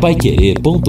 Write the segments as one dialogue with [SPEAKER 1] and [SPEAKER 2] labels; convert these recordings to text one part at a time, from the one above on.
[SPEAKER 1] paiquerê.com.br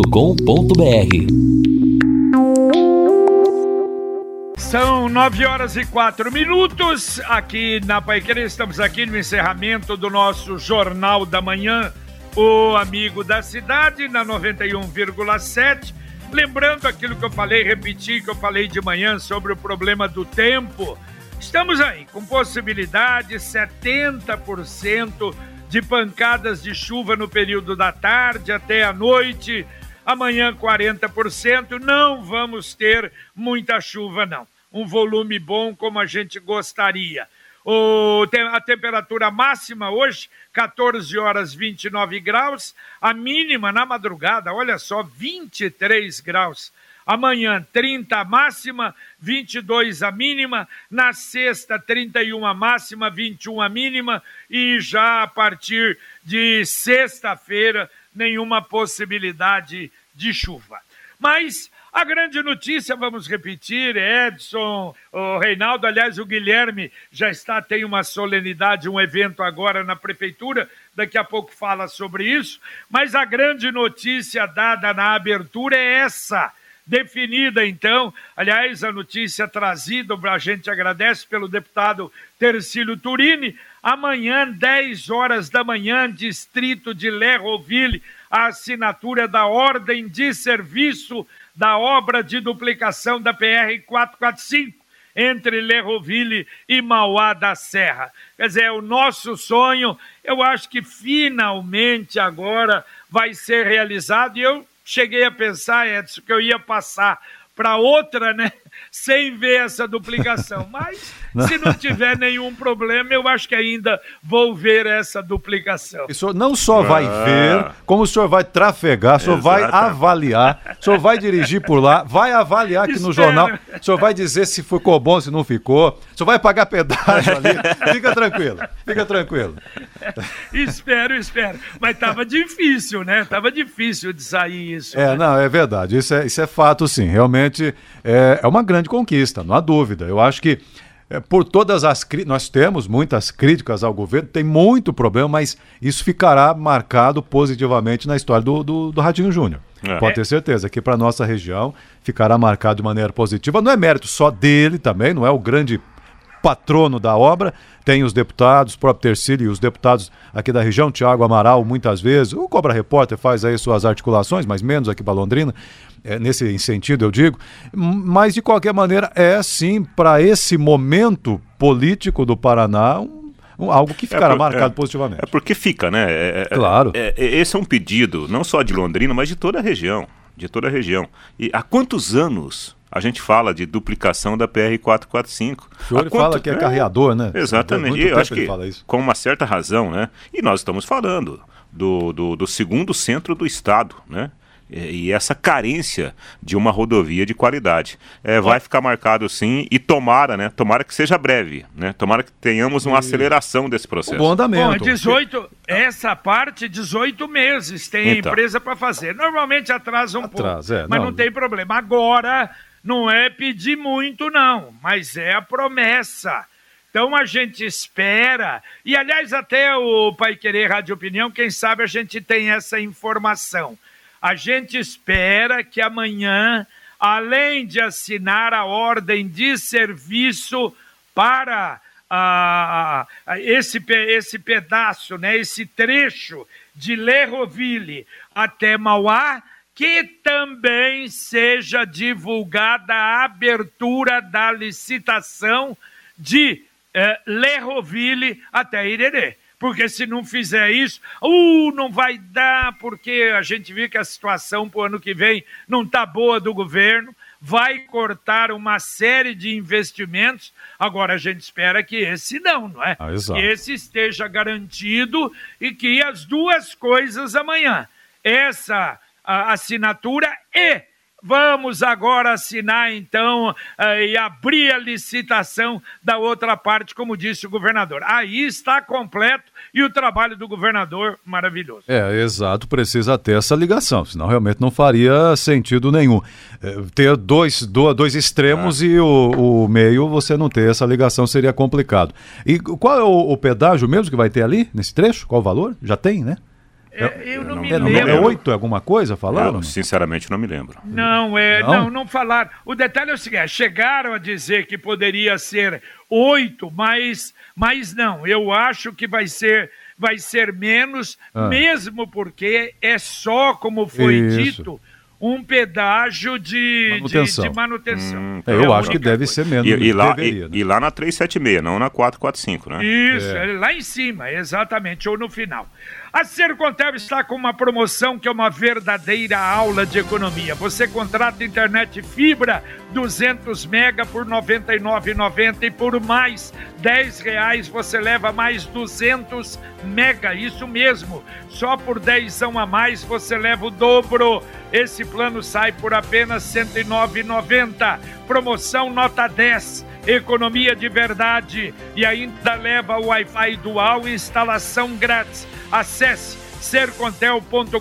[SPEAKER 2] São nove horas e quatro minutos aqui na Paiquerê. Estamos aqui no encerramento do nosso Jornal da Manhã, o Amigo da Cidade, na 91,7. Lembrando aquilo que eu falei, repetir que eu falei de manhã sobre o problema do tempo. Estamos aí com possibilidade 70% de pancadas de chuva no período da tarde até a noite. Amanhã 40%. Não vamos ter muita chuva não. Um volume bom como a gente gostaria. O, a temperatura máxima hoje, 14 horas 29 graus. A mínima na madrugada, olha só, 23 graus. Amanhã, 30 a máxima, 22 a mínima. Na sexta, 31 a máxima, 21 a mínima. E já a partir de sexta-feira, nenhuma possibilidade de chuva. Mas a grande notícia, vamos repetir, Edson, o Reinaldo, aliás, o Guilherme já está, tem uma solenidade, um evento agora na prefeitura, daqui a pouco fala sobre isso, mas a grande notícia dada na abertura é essa. Definida, então, aliás, a notícia trazida, a gente agradece pelo deputado Tercílio Turini. Amanhã, 10 horas da manhã, distrito de Lerroville, a assinatura da ordem de serviço da obra de duplicação da PR 445 entre Lerroville e Mauá da Serra. Quer dizer, é o nosso sonho, eu acho que finalmente agora vai ser realizado e eu cheguei a pensar, Edson, que eu ia passar para outra, né? Sem ver essa duplicação. Mas se não tiver nenhum problema, eu acho que ainda vou ver essa duplicação.
[SPEAKER 3] O senhor não só vai ah. ver, como o senhor vai trafegar, o senhor Exato. vai avaliar, o senhor vai dirigir por lá, vai avaliar aqui Espero. no jornal, o senhor vai dizer se ficou bom, se não ficou, o senhor vai pagar pedágio ali. Fica tranquilo, fica tranquilo.
[SPEAKER 2] espero, espero. Mas estava difícil, né? Tava difícil de sair isso.
[SPEAKER 3] É,
[SPEAKER 2] né?
[SPEAKER 3] não, é verdade. Isso é, isso é fato, sim. Realmente é, é uma grande conquista, não há dúvida. Eu acho que é, por todas as nós temos muitas críticas ao governo, tem muito problema, mas isso ficará marcado positivamente na história do, do, do Radinho Júnior. É. Pode ter certeza que para nossa região ficará marcado de maneira positiva. Não é mérito só dele também, não é o grande patrono da obra, tem os deputados, o próprio Tercílio e os deputados aqui da região, Tiago Amaral, muitas vezes, o Cobra Repórter faz aí suas articulações, mas menos aqui para Londrina, é, nesse sentido eu digo, mas de qualquer maneira é sim para esse momento político do Paraná um, um, algo que ficará é por, marcado
[SPEAKER 4] é,
[SPEAKER 3] positivamente.
[SPEAKER 4] É porque fica, né? É, é,
[SPEAKER 3] claro.
[SPEAKER 4] É, esse é um pedido não só de Londrina, mas de toda a região, de toda a região. E há quantos anos a gente fala de duplicação da PR-445.
[SPEAKER 3] O senhor quanto... fala que é carreador, né?
[SPEAKER 4] Exatamente. eu acho que com uma certa razão, né? E nós estamos falando do, do, do segundo centro do Estado, né? E essa carência de uma rodovia de qualidade. É, vai ficar marcado sim e tomara, né? Tomara que seja breve, né? Tomara que tenhamos uma aceleração desse processo.
[SPEAKER 3] bom andamento. Bom,
[SPEAKER 2] 18, essa parte, 18 meses tem então. a empresa para fazer. Normalmente atrasa um atrasa, pouco, é, mas não. não tem problema. Agora não é pedir muito, não, mas é a promessa. Então a gente espera, e aliás, até o Pai Querer Rádio Opinião, quem sabe a gente tem essa informação. A gente espera que amanhã, além de assinar a ordem de serviço para ah, esse, esse pedaço, né, esse trecho de Lerroville até Mauá, que também seja divulgada a abertura da licitação de eh, Lerroville até Irerê. Porque se não fizer isso, uh, não vai dar, porque a gente viu que a situação para o ano que vem não está boa do governo, vai cortar uma série de investimentos. Agora a gente espera que esse não, não é? Ah, que esse esteja garantido e que as duas coisas amanhã. Essa assinatura e Vamos agora assinar, então, uh, e abrir a licitação da outra parte, como disse o governador. Aí está completo e o trabalho do governador maravilhoso.
[SPEAKER 3] É, exato, precisa ter essa ligação, senão realmente não faria sentido nenhum. É, ter dois, dois extremos ah. e o, o, meio, você não ter essa ligação seria complicado. E qual é o, o pedágio mesmo que vai ter ali, nesse trecho? Qual o valor? Já tem, né?
[SPEAKER 2] É, eu não, não me lembro.
[SPEAKER 3] É oito alguma coisa falaram?
[SPEAKER 4] sinceramente, não me lembro.
[SPEAKER 2] Não, é, não, não, não falaram. O detalhe é o seguinte: chegaram a dizer que poderia ser oito, mas, mas não. Eu acho que vai ser, vai ser menos, ah. mesmo porque é só, como foi Isso. dito um pedágio de manutenção. De, de manutenção. Hum,
[SPEAKER 3] é, eu acho que deve coisa. ser menos.
[SPEAKER 4] E, e lá, deveria, e, né? e, lá na 376, não na 445, né?
[SPEAKER 2] Isso, é. lá em cima, exatamente, ou no final. A Sercontel está com uma promoção que é uma verdadeira aula de economia. Você contrata internet fibra 200 mega por R$ 99,90 e por mais R$ reais você leva mais 200 mega, isso mesmo. Só por 10 a mais você leva o dobro. Esse plano sai por apenas R$ 109,90. Promoção nota 10 economia de verdade e ainda leva o Wi-Fi dual instalação grátis. Acesse sercontel.com.br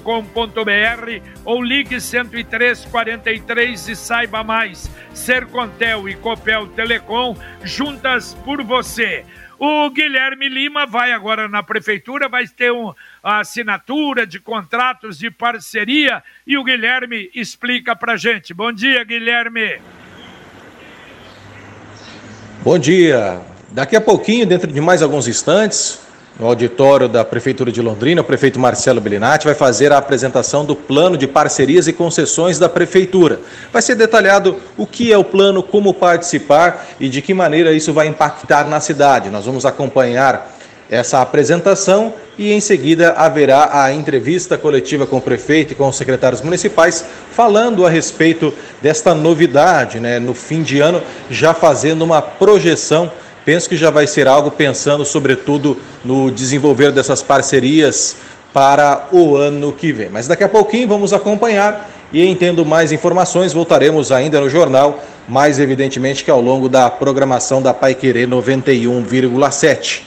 [SPEAKER 2] ou ligue 10343 e saiba mais. Sercontel e Copel Telecom juntas por você. O Guilherme Lima vai agora na prefeitura, vai ter uma assinatura de contratos de parceria e o Guilherme explica pra gente. Bom dia, Guilherme.
[SPEAKER 1] Bom dia. Daqui a pouquinho, dentro de mais alguns instantes, no auditório da Prefeitura de Londrina, o prefeito Marcelo Bellinati vai fazer a apresentação do plano de parcerias e concessões da Prefeitura. Vai ser detalhado o que é o plano, como participar e de que maneira isso vai impactar na cidade. Nós vamos acompanhar essa apresentação e em seguida haverá a entrevista coletiva com o prefeito e com os secretários municipais, falando a respeito desta novidade, né, no fim de ano, já fazendo uma projeção Penso que já vai ser algo pensando, sobretudo, no desenvolver dessas parcerias para o ano que vem. Mas daqui a pouquinho vamos acompanhar e, entendo mais informações, voltaremos ainda no jornal, mais evidentemente que ao longo da programação da Pai Querer 91,7.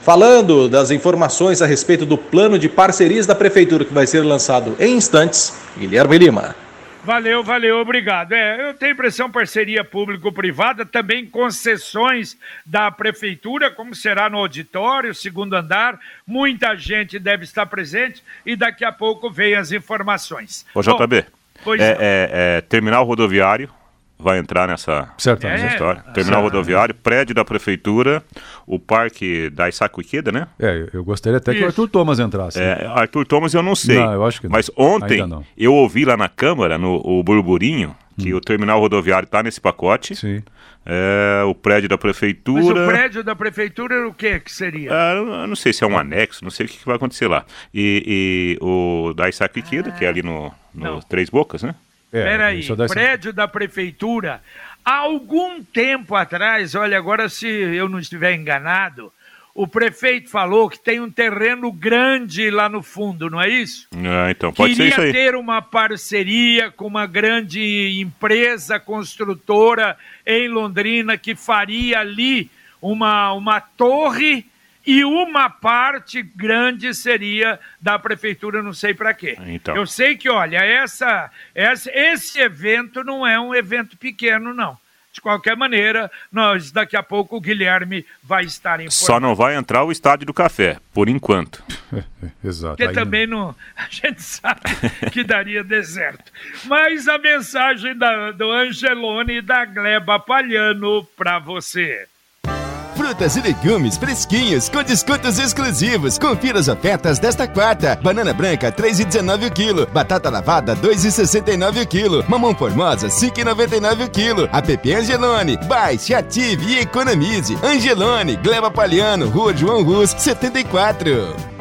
[SPEAKER 1] Falando das informações a respeito do plano de parcerias da Prefeitura que vai ser lançado em instantes, Guilherme Lima.
[SPEAKER 2] Valeu, valeu, obrigado. É, eu tenho impressão parceria público-privada, também concessões da prefeitura, como será no auditório, segundo andar. Muita gente deve estar presente e daqui a pouco vem as informações.
[SPEAKER 4] Ô, JB, Bom, é, é, é, terminal rodoviário, vai entrar nessa, nessa história. Terminal rodoviário, prédio da prefeitura, o parque da Isaac Ikeda, né?
[SPEAKER 3] É, eu gostaria até Isso. que o Arthur Thomas entrasse.
[SPEAKER 4] É, Arthur Thomas eu não sei.
[SPEAKER 3] Não, eu acho que não.
[SPEAKER 4] Mas ontem eu ouvi lá na Câmara, no o burburinho, que hum. o terminal rodoviário está nesse pacote.
[SPEAKER 3] Sim.
[SPEAKER 4] É, o prédio da prefeitura. Mas
[SPEAKER 2] o prédio da prefeitura o que que seria?
[SPEAKER 4] É, eu não sei se é um anexo, não sei o que, que vai acontecer lá. E, e o da Isaac Ikeda, ah, que é ali no, no Três Bocas, né?
[SPEAKER 2] É, Peraí, prédio da prefeitura. Há algum tempo atrás, olha, agora se eu não estiver enganado, o prefeito falou que tem um terreno grande lá no fundo, não é isso?
[SPEAKER 4] Ah, então pode
[SPEAKER 2] Queria
[SPEAKER 4] ser isso aí.
[SPEAKER 2] ter uma parceria com uma grande empresa construtora em Londrina que faria ali uma, uma torre e uma parte grande seria da prefeitura, não sei para quê. Então. Eu sei que, olha, essa, essa, esse evento não é um evento pequeno, não. De qualquer maneira, nós daqui a pouco o Guilherme vai estar informando.
[SPEAKER 4] Só não vai entrar o estádio do café, por enquanto.
[SPEAKER 2] Exato. Porque também não, a gente sabe que daria deserto. Mas a mensagem da, do Angelone e da Gleba Palhano para você.
[SPEAKER 5] Frutas e legumes fresquinhos com descontos exclusivos. Confira as ofertas desta quarta. Banana branca 3,19 o quilo. Batata lavada 2,69 o quilo. Mamão formosa 5,99 o quilo. App Angelone. Baixe, ative e economize. Angelone, Gleba Palhano, Rua João Rus 74.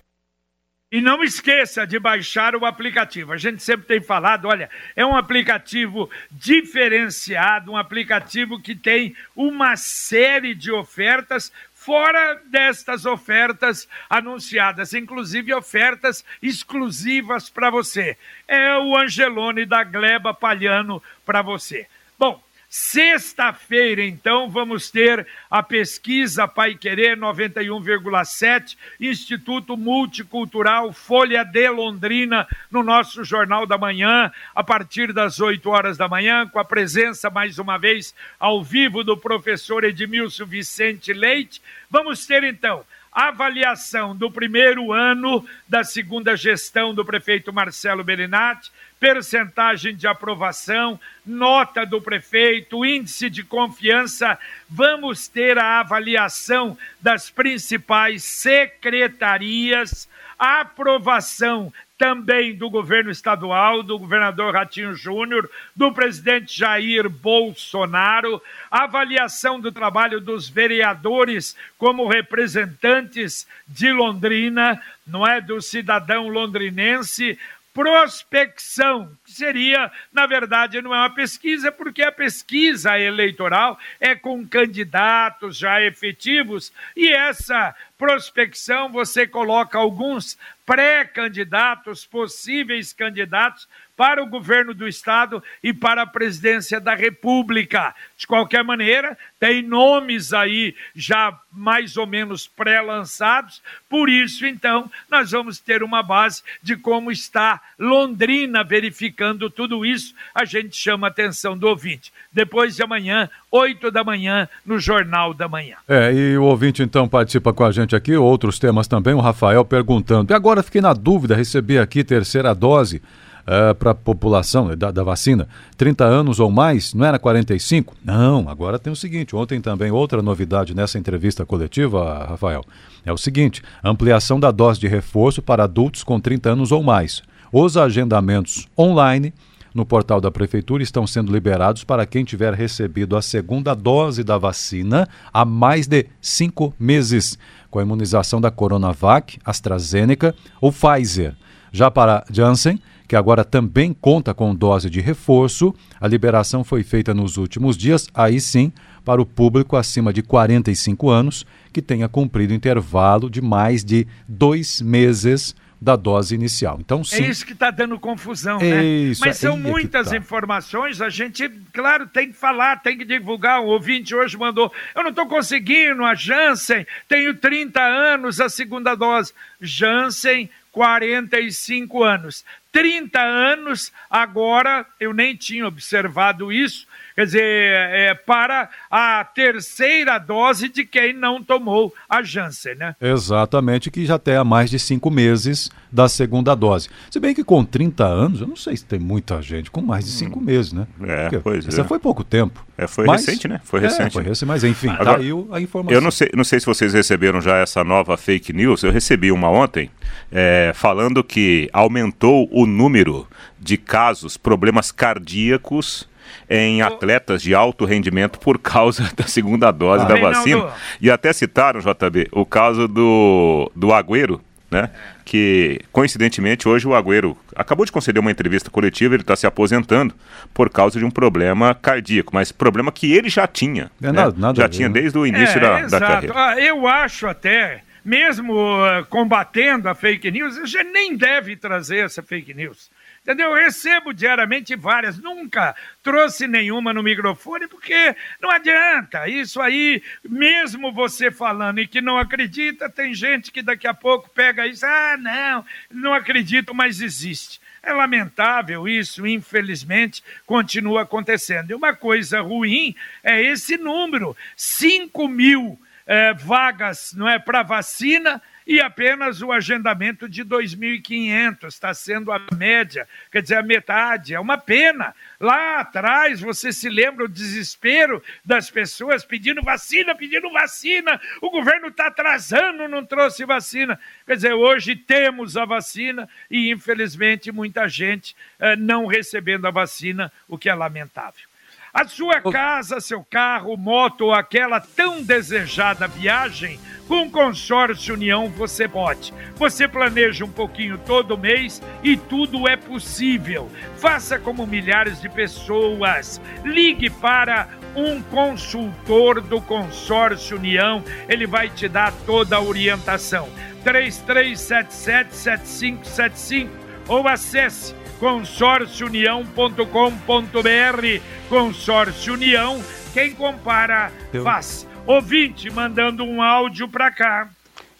[SPEAKER 2] E não esqueça de baixar o aplicativo. A gente sempre tem falado, olha, é um aplicativo diferenciado, um aplicativo que tem uma série de ofertas fora destas ofertas anunciadas, inclusive ofertas exclusivas para você. É o Angelone da Gleba Palhano para você. Bom, Sexta-feira, então, vamos ter a pesquisa Pai Querer 91,7, Instituto Multicultural Folha de Londrina, no nosso Jornal da Manhã, a partir das 8 horas da manhã, com a presença, mais uma vez, ao vivo do professor Edmilson Vicente Leite. Vamos ter, então, avaliação do primeiro ano da segunda gestão do prefeito Marcelo Belinati, percentagem de aprovação, nota do prefeito, índice de confiança. Vamos ter a avaliação das principais secretarias, aprovação também do governo estadual, do governador Ratinho Júnior, do presidente Jair Bolsonaro, avaliação do trabalho dos vereadores como representantes de Londrina, não é? Do cidadão londrinense, prospecção, que seria, na verdade, não é uma pesquisa, porque a pesquisa eleitoral é com candidatos já efetivos, e essa prospecção você coloca alguns pré-candidatos, possíveis candidatos para o governo do estado e para a presidência da República. De qualquer maneira, tem nomes aí já mais ou menos pré-lançados, por isso, então, nós vamos ter uma base de como está Londrina verificando tudo isso. A gente chama a atenção do ouvinte. Depois de amanhã, 8 da manhã, no Jornal da Manhã.
[SPEAKER 3] É, e o ouvinte então participa com a gente aqui, outros temas também, o Rafael perguntando. E agora fiquei na dúvida, recebi aqui terceira dose uh, para a população da, da, vacina, 30 anos ou mais, não era 45? Não, agora tem o seguinte, ontem também outra novidade nessa entrevista coletiva, Rafael, é o seguinte, ampliação da dose de reforço para adultos com 30 anos ou mais. Os agendamentos online no portal da Prefeitura estão sendo liberados para quem tiver recebido a segunda dose da vacina há mais de cinco meses, com a imunização da Coronavac, AstraZeneca ou Pfizer. Já para Janssen, que agora também conta com dose de reforço. A liberação foi feita nos últimos dias, aí sim, para o público acima de 45 anos que tenha cumprido intervalo de mais de dois meses da dose inicial. Então, sim.
[SPEAKER 2] É isso que está dando confusão, né? Isso, Mas são muitas tá. informações, a gente, claro, tem que falar, tem que divulgar. O ouvinte hoje mandou: eu não estou conseguindo, a Janssen, tenho 30 anos a segunda dose. Janssen, 45 anos. 30 anos, agora eu nem tinha observado isso, quer dizer, é, para a terceira dose de quem não tomou a Janssen, né?
[SPEAKER 3] Exatamente, que já tem há mais de cinco meses da segunda dose. Se bem que com 30 anos, eu não sei se tem muita gente com mais de cinco hum. meses, né?
[SPEAKER 4] É, Porque pois
[SPEAKER 3] essa
[SPEAKER 4] é.
[SPEAKER 3] foi pouco tempo.
[SPEAKER 4] É, foi mas, recente, né? Foi é, recente. É,
[SPEAKER 3] foi recente, mas enfim, Agora, tá aí a informação.
[SPEAKER 4] Eu não sei, não sei se vocês receberam já essa nova fake news, eu recebi uma ontem, é, falando que aumentou o número de casos, problemas cardíacos em atletas de alto rendimento por causa da segunda dose ah, da vacina. E até citaram, JB, o caso do, do Agüero, né? Que, coincidentemente, hoje o Agüero acabou de conceder uma entrevista coletiva, ele está se aposentando por causa de um problema cardíaco, mas problema que ele já tinha. É, né? nada, nada já tinha né? desde o início é, da, da carreira.
[SPEAKER 2] Ah, eu acho até mesmo uh, combatendo a fake news, a gente nem deve trazer essa fake news. Entendeu? Eu recebo diariamente várias, nunca trouxe nenhuma no microfone, porque não adianta. Isso aí, mesmo você falando e que não acredita, tem gente que daqui a pouco pega isso, ah, não, não acredito, mas existe. É lamentável isso, infelizmente, continua acontecendo. E uma coisa ruim é esse número: 5 mil é, vagas não é, para vacina e apenas o agendamento de 2.500 está sendo a média, quer dizer, a metade. É uma pena. Lá atrás, você se lembra o desespero das pessoas pedindo vacina, pedindo vacina. O governo está atrasando, não trouxe vacina. Quer dizer, hoje temos a vacina e, infelizmente, muita gente eh, não recebendo a vacina, o que é lamentável. A sua casa, seu carro, moto ou aquela tão desejada viagem, com Consórcio União você pode. Você planeja um pouquinho todo mês e tudo é possível. Faça como milhares de pessoas. Ligue para um consultor do Consórcio União, ele vai te dar toda a orientação. 33777575 ou acesse consórciounião.com.br. Consórcio União, quem compara faz. Ouvinte mandando um áudio para cá.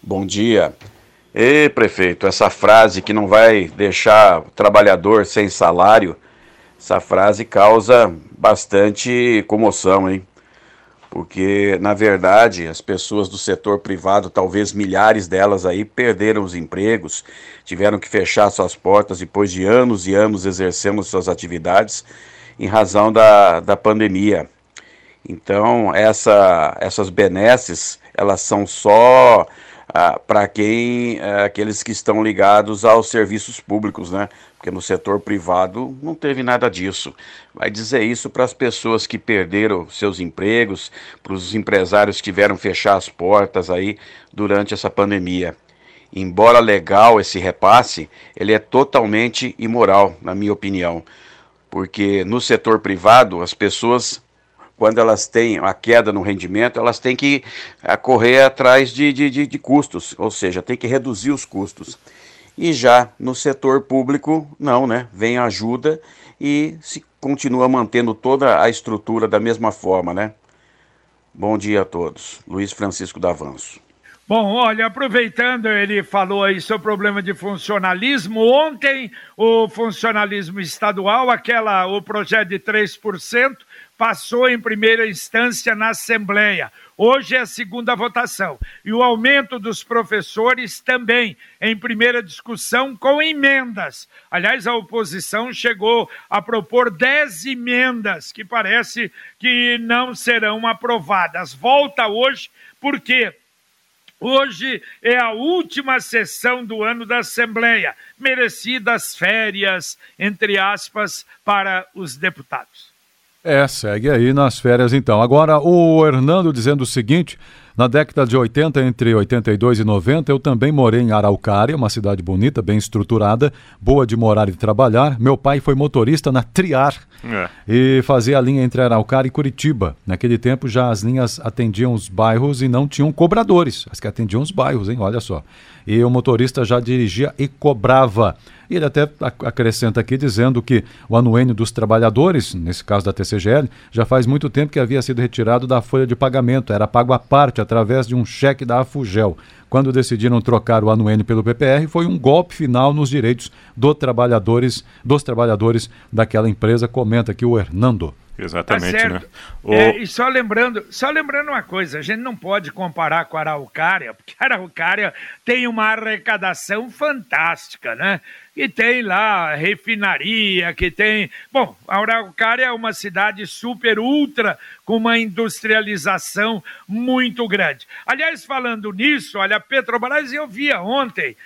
[SPEAKER 6] Bom dia. Ê, prefeito, essa frase que não vai deixar o trabalhador sem salário, essa frase causa bastante comoção, hein? Porque na verdade as pessoas do setor privado, talvez milhares delas aí, perderam os empregos, tiveram que fechar suas portas depois de anos e anos exercendo suas atividades em razão da, da pandemia. Então, essa, essas benesses, elas são só ah, para quem, ah, aqueles que estão ligados aos serviços públicos, né? Porque no setor privado não teve nada disso. Vai dizer isso para as pessoas que perderam seus empregos, para os empresários que tiveram que fechar as portas aí durante essa pandemia. Embora legal esse repasse, ele é totalmente imoral, na minha opinião. Porque no setor privado, as pessoas quando elas têm a queda no rendimento, elas têm que eh, correr atrás de, de, de, custos, ou seja, tem que reduzir os custos. E já no setor público, não, né? Vem ajuda e se continua mantendo toda a estrutura da mesma forma, né? Bom dia a todos. Luiz Francisco Davanço.
[SPEAKER 2] Bom, olha, aproveitando, ele falou aí o problema de funcionalismo. Ontem, o funcionalismo estadual, aquela, o projeto de 3%, passou em primeira instância na Assembleia. Hoje é a segunda votação. E o aumento dos professores também em primeira discussão com emendas. Aliás, a oposição chegou a propor 10 emendas que parece que não serão aprovadas. Volta hoje, porque Hoje é a última sessão do ano da Assembleia, merecidas férias, entre aspas, para os deputados.
[SPEAKER 3] É, segue aí nas férias então. Agora, o Hernando dizendo o seguinte: na década de 80, entre 82 e 90, eu também morei em Araucária, uma cidade bonita, bem estruturada, boa de morar e trabalhar. Meu pai foi motorista na Triar é. e fazia a linha entre Araucária e Curitiba. Naquele tempo já as linhas atendiam os bairros e não tinham cobradores, as que atendiam os bairros, hein? Olha só. E o motorista já dirigia e cobrava. E ele até acrescenta aqui dizendo que o anuênio dos trabalhadores, nesse caso da TCGL, já faz muito tempo que havia sido retirado da folha de pagamento, era pago à parte através de um cheque da Afugel. Quando decidiram trocar o anuênio pelo PPR, foi um golpe final nos direitos do trabalhadores, dos trabalhadores daquela empresa, comenta aqui o Hernando.
[SPEAKER 4] Exatamente, tá né?
[SPEAKER 2] O... É, e só lembrando, só lembrando uma coisa, a gente não pode comparar com a Araucária, porque a Araucária tem uma arrecadação fantástica, né? Que tem lá refinaria, que tem. Bom, a Araucária é uma cidade super ultra, com uma industrialização muito grande. Aliás, falando nisso, olha, a Petrobras eu via ontem,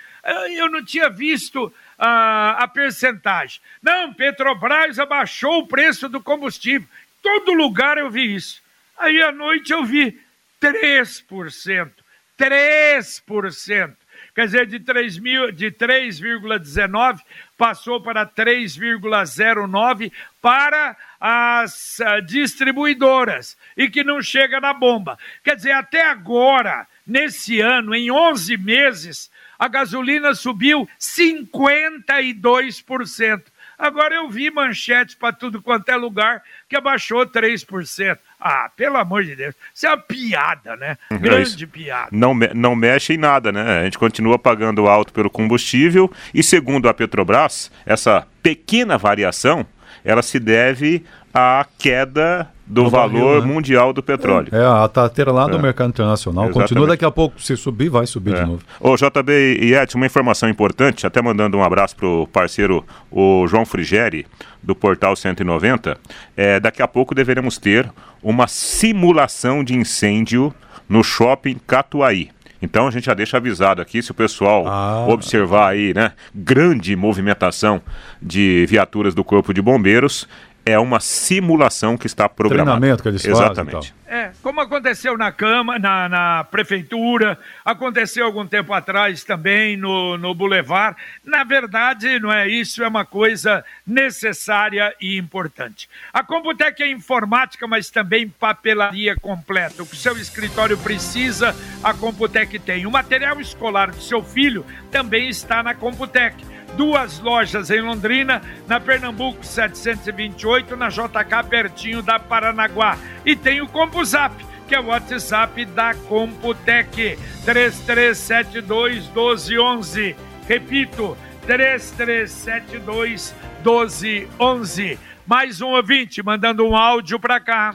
[SPEAKER 2] eu não tinha visto a, a percentagem. Não, Petrobras abaixou o preço do combustível. Todo lugar eu vi isso. Aí à noite eu vi 3%. 3%. Quer dizer, de 3,19 passou para 3,09 para as uh, distribuidoras e que não chega na bomba. Quer dizer, até agora, nesse ano, em 11 meses, a gasolina subiu 52%. Agora eu vi manchetes para tudo quanto é lugar que abaixou 3%. Ah, pelo amor de Deus. Isso é uma piada, né? Uhum. Grande é piada.
[SPEAKER 4] Não, não mexe em nada, né? A gente continua pagando alto pelo combustível e, segundo a Petrobras, essa pequena variação ela se deve à queda do, valor barril, né? mundial do petróleo.
[SPEAKER 3] É, a tateira lá do é. mercado internacional. Exatamente. Continua daqui a pouco, se subir, vai subir é. de novo.
[SPEAKER 4] Ô, JB e Ed, uma informação importante, até mandando um abraço pro parceiro, o João Frigeri, do Portal 190. É, daqui a pouco deveremos ter uma simulação de incêndio no shopping Catuaí. Então a gente já deixa avisado aqui, se o pessoal ah. observar aí, né, grande movimentação de viaturas do Corpo de Bombeiros, é uma simulação que está programada.
[SPEAKER 3] Treinamento que eles
[SPEAKER 4] Exatamente.
[SPEAKER 3] fazem.
[SPEAKER 2] Então. É, como aconteceu na Câmara, na, na, Prefeitura, aconteceu algum tempo atrás também no, no Boulevard. Na verdade, não é isso, é uma coisa necessária e importante. A Computec é informática, mas também papelaria completa. O que seu escritório precisa, a Computec tem. O material escolar do seu filho também está na Computec duas lojas em Londrina, na Pernambuco 728, na JK, pertinho da Paranaguá. E tem o CompuZap, que é o WhatsApp da Computec, 3372 1211. Repito, 3372 1211. Mais um ouvinte mandando um áudio para cá.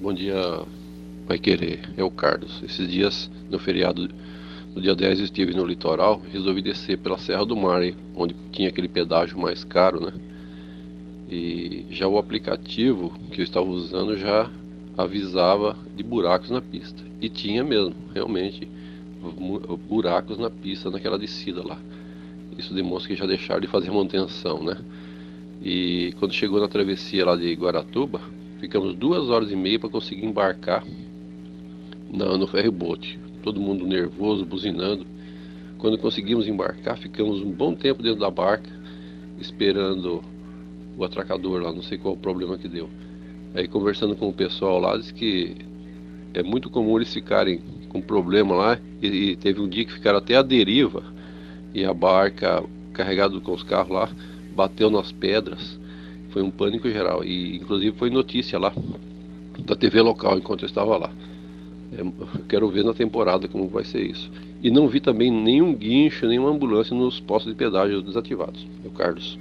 [SPEAKER 7] Bom dia, vai querer. É o Carlos. Esses dias, no feriado, no dia 10, estive no litoral, resolvi descer pela Serra do Mar, onde tinha aquele pedágio mais caro, né? E já o aplicativo que eu estava usando já avisava de buracos na pista. E tinha mesmo, realmente, buracos na pista naquela descida lá. Isso demonstra que já deixaram de fazer manutenção, né? E quando chegou na travessia lá de Guaratuba, ficamos duas horas e meia para conseguir embarcar no, no ferryboat. Todo mundo nervoso, buzinando. Quando conseguimos embarcar, ficamos um bom tempo dentro da barca, esperando o atracador lá, não sei qual o problema que deu. Aí conversando com o pessoal lá, disse que é muito comum eles ficarem com problema lá e, e teve um dia que ficaram até a deriva e a barca carregada com os carros lá bateu nas pedras. Foi um pânico geral e inclusive foi notícia lá da TV local enquanto eu estava lá. É, quero ver na temporada como vai ser isso. E não vi também nenhum guincho, nenhuma ambulância nos postos de pedágio desativados. É o Carlos.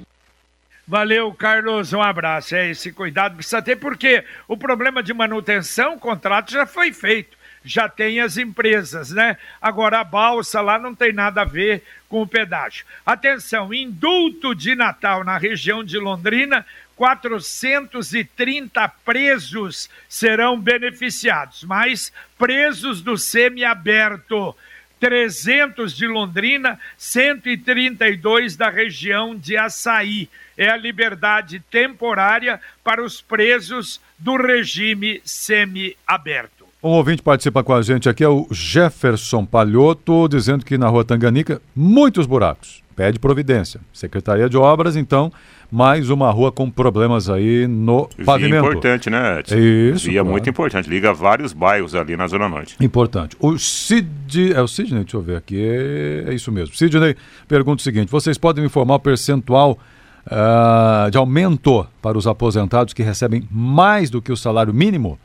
[SPEAKER 2] Valeu, Carlos. Um abraço. É esse cuidado precisa ter, porque o problema de manutenção, o contrato já foi feito. Já tem as empresas, né? Agora a balsa lá não tem nada a ver com o pedágio. Atenção, indulto de Natal na região de Londrina 430 presos serão beneficiados, mas presos do semiaberto. 300 de Londrina, 132 da região de Açaí. É a liberdade temporária para os presos do regime semiaberto.
[SPEAKER 3] Um ouvinte participa com a gente aqui, é o Jefferson Palhoto, dizendo que na rua Tanganica, muitos buracos. Pede providência. Secretaria de Obras, então, mais uma rua com problemas aí no Via pavimento.
[SPEAKER 4] importante, né?
[SPEAKER 3] Isso.
[SPEAKER 4] Via claro. muito importante, liga vários bairros ali na Zona Norte.
[SPEAKER 3] Importante. O Cid, é o Sidney, deixa eu ver aqui, é, é isso mesmo. Sidney pergunta o seguinte, vocês podem me informar o percentual uh, de aumento para os aposentados que recebem mais do que o salário mínimo?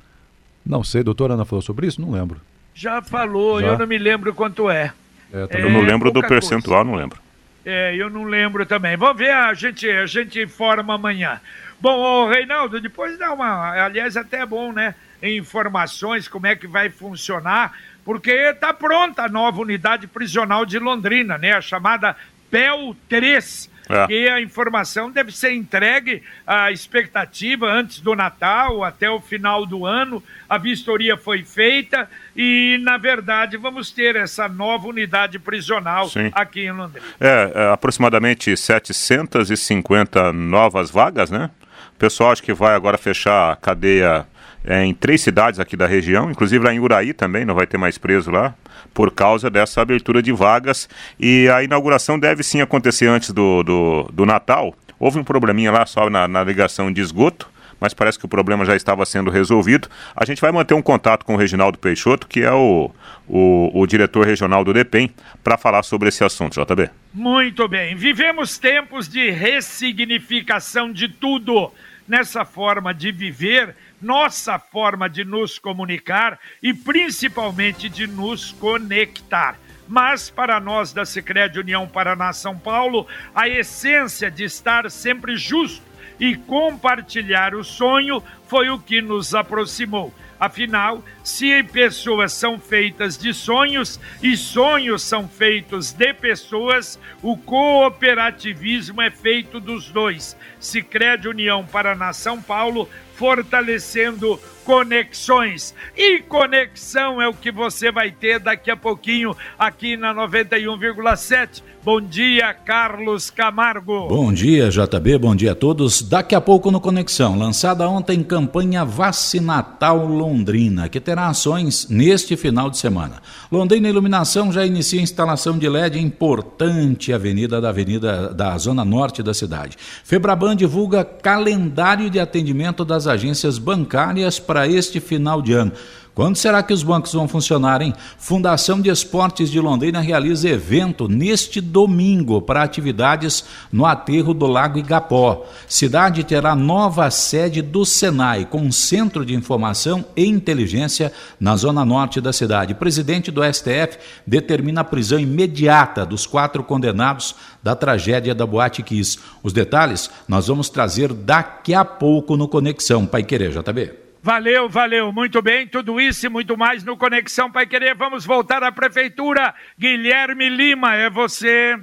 [SPEAKER 3] Não sei, doutora Ana falou sobre isso? Não lembro.
[SPEAKER 2] Já falou, Já? eu não me lembro quanto é.
[SPEAKER 4] é tá eu não lembro do percentual, coisa. não lembro.
[SPEAKER 2] É, eu não lembro também. Vamos ver, a gente, a gente informa amanhã. Bom, Reinaldo, depois dá uma. Aliás, até é bom, né? Informações, como é que vai funcionar, porque está pronta a nova unidade prisional de Londrina, né? A chamada PEL 3 é. que a informação deve ser entregue à expectativa antes do Natal, até o final do ano. A vistoria foi feita e, na verdade, vamos ter essa nova unidade prisional Sim. aqui em Londrina.
[SPEAKER 4] É, é, aproximadamente 750 novas vagas, né? O pessoal acho que vai agora fechar a cadeia é, em três cidades aqui da região, inclusive lá em Uraí também, não vai ter mais preso lá por causa dessa abertura de vagas. E a inauguração deve sim acontecer antes do, do, do Natal. Houve um probleminha lá só na, na ligação de esgoto mas parece que o problema já estava sendo resolvido. A gente vai manter um contato com o Reginaldo Peixoto, que é o, o, o diretor regional do DEPEN, para falar sobre esse assunto, JB.
[SPEAKER 2] Muito bem. Vivemos tempos de ressignificação de tudo. Nessa forma de viver, nossa forma de nos comunicar e principalmente de nos conectar. Mas para nós da Sicredi União Paraná São Paulo, a essência de estar sempre justo e compartilhar o sonho foi o que nos aproximou. Afinal, se pessoas são feitas de sonhos e sonhos são feitos de pessoas, o cooperativismo é feito dos dois. Sicredi União Paraná São Paulo fortalecendo conexões. E conexão é o que você vai ter daqui a pouquinho aqui na 91,7. Bom dia, Carlos Camargo.
[SPEAKER 8] Bom dia, JB. Bom dia a todos. Daqui a pouco no Conexão, lançada ontem campanha Vacinatal Londrina, que terá ações neste final de semana. Londrina Iluminação já inicia a instalação de LED em importante avenida da avenida da zona norte da cidade. Febraban divulga calendário de atendimento das agências bancárias para este final de ano. Quando será que os bancos vão funcionar, hein? Fundação de Esportes de Londrina realiza evento neste domingo para atividades no aterro do Lago Igapó. Cidade terá nova sede do Senai, com centro de informação e inteligência na zona norte da cidade. O presidente do STF determina a prisão imediata dos quatro condenados da tragédia da Boate Kiss. Os detalhes nós vamos trazer daqui a pouco no Conexão Pai Querer, JB.
[SPEAKER 2] Valeu, valeu. Muito bem, tudo isso e muito mais no Conexão Pai Querer. Vamos voltar à Prefeitura. Guilherme Lima, é você.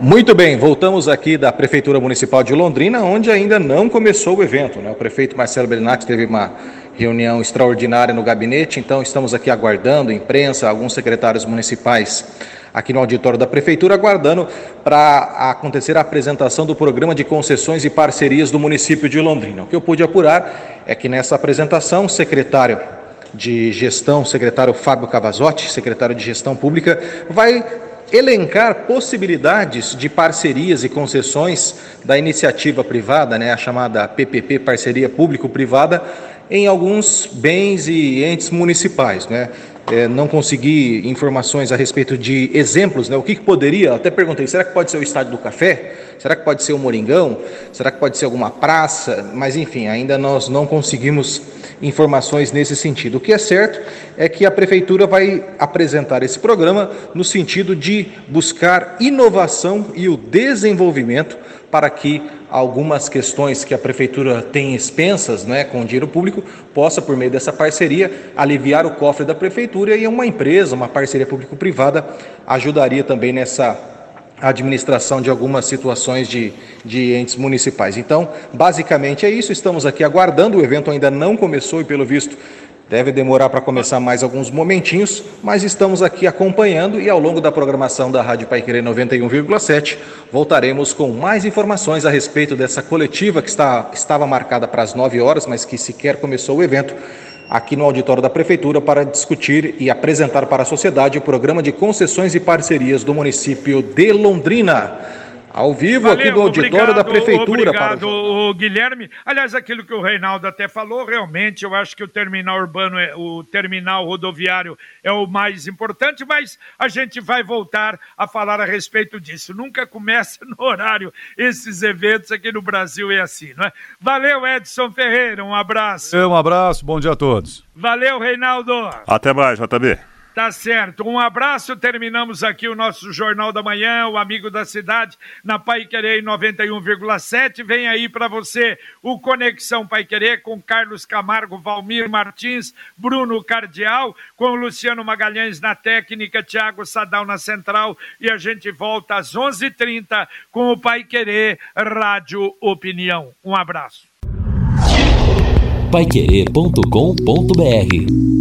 [SPEAKER 1] Muito bem, voltamos aqui da Prefeitura Municipal de Londrina, onde ainda não começou o evento. Né? O prefeito Marcelo Belinati teve uma reunião extraordinária no gabinete, então estamos aqui aguardando imprensa, alguns secretários municipais aqui no auditório da Prefeitura, aguardando para acontecer a apresentação do programa de concessões e parcerias do município de Londrina. O que eu pude apurar é que nessa apresentação, o secretário de Gestão, secretário Fábio Cavazotti, secretário de Gestão Pública, vai elencar possibilidades de parcerias e concessões da iniciativa privada, né, a chamada PPP, Parceria Público-Privada, em alguns bens e entes municipais. Né? É, não consegui informações a respeito de exemplos, né? O que, que, poderia? Até perguntei, será que pode ser o estádio do café? Será que pode ser o Moringão? Será que pode ser alguma praça? Mas enfim, ainda nós não conseguimos informações nesse sentido. O que é certo é que a prefeitura vai apresentar esse programa no sentido de buscar inovação e o desenvolvimento para que algumas questões que a prefeitura tem expensas né, com dinheiro público possa, por meio dessa parceria, aliviar o cofre da prefeitura e uma empresa, uma parceria público-privada, ajudaria também nessa administração de algumas situações de, de entes municipais. Então, basicamente é isso, estamos aqui aguardando, o evento ainda não começou e, pelo visto, Deve demorar para começar mais alguns momentinhos, mas estamos aqui acompanhando e ao longo da programação da Rádio Paiquerê 91,7 voltaremos com mais informações a respeito dessa coletiva que está, estava marcada para as 9 horas, mas que sequer começou o evento aqui no auditório da Prefeitura para discutir e apresentar para a sociedade o programa de concessões e parcerias do município de Londrina. Ao vivo Valeu, aqui do auditório obrigado, da Prefeitura.
[SPEAKER 2] Obrigado, para... Guilherme. Aliás, aquilo que o Reinaldo até falou, realmente eu acho que o terminal urbano, é, o terminal rodoviário é o mais importante, mas a gente vai voltar a falar a respeito disso. Nunca começa no horário esses eventos aqui no Brasil é assim, não é? Valeu, Edson Ferreira, um abraço.
[SPEAKER 3] Um abraço, bom dia a todos.
[SPEAKER 2] Valeu, Reinaldo.
[SPEAKER 4] Até mais, JB.
[SPEAKER 2] Tá certo. Um abraço. Terminamos aqui o nosso Jornal da Manhã, o Amigo da Cidade, na Pai Querer 91,7. Vem aí para você o Conexão Pai Querer com Carlos Camargo, Valmir Martins, Bruno Cardial, com Luciano Magalhães na técnica, Tiago Sadal na central. E a gente volta às 11:30 h 30 com o Pai Querer Rádio Opinião. Um abraço.
[SPEAKER 9] Paiquerê.com.br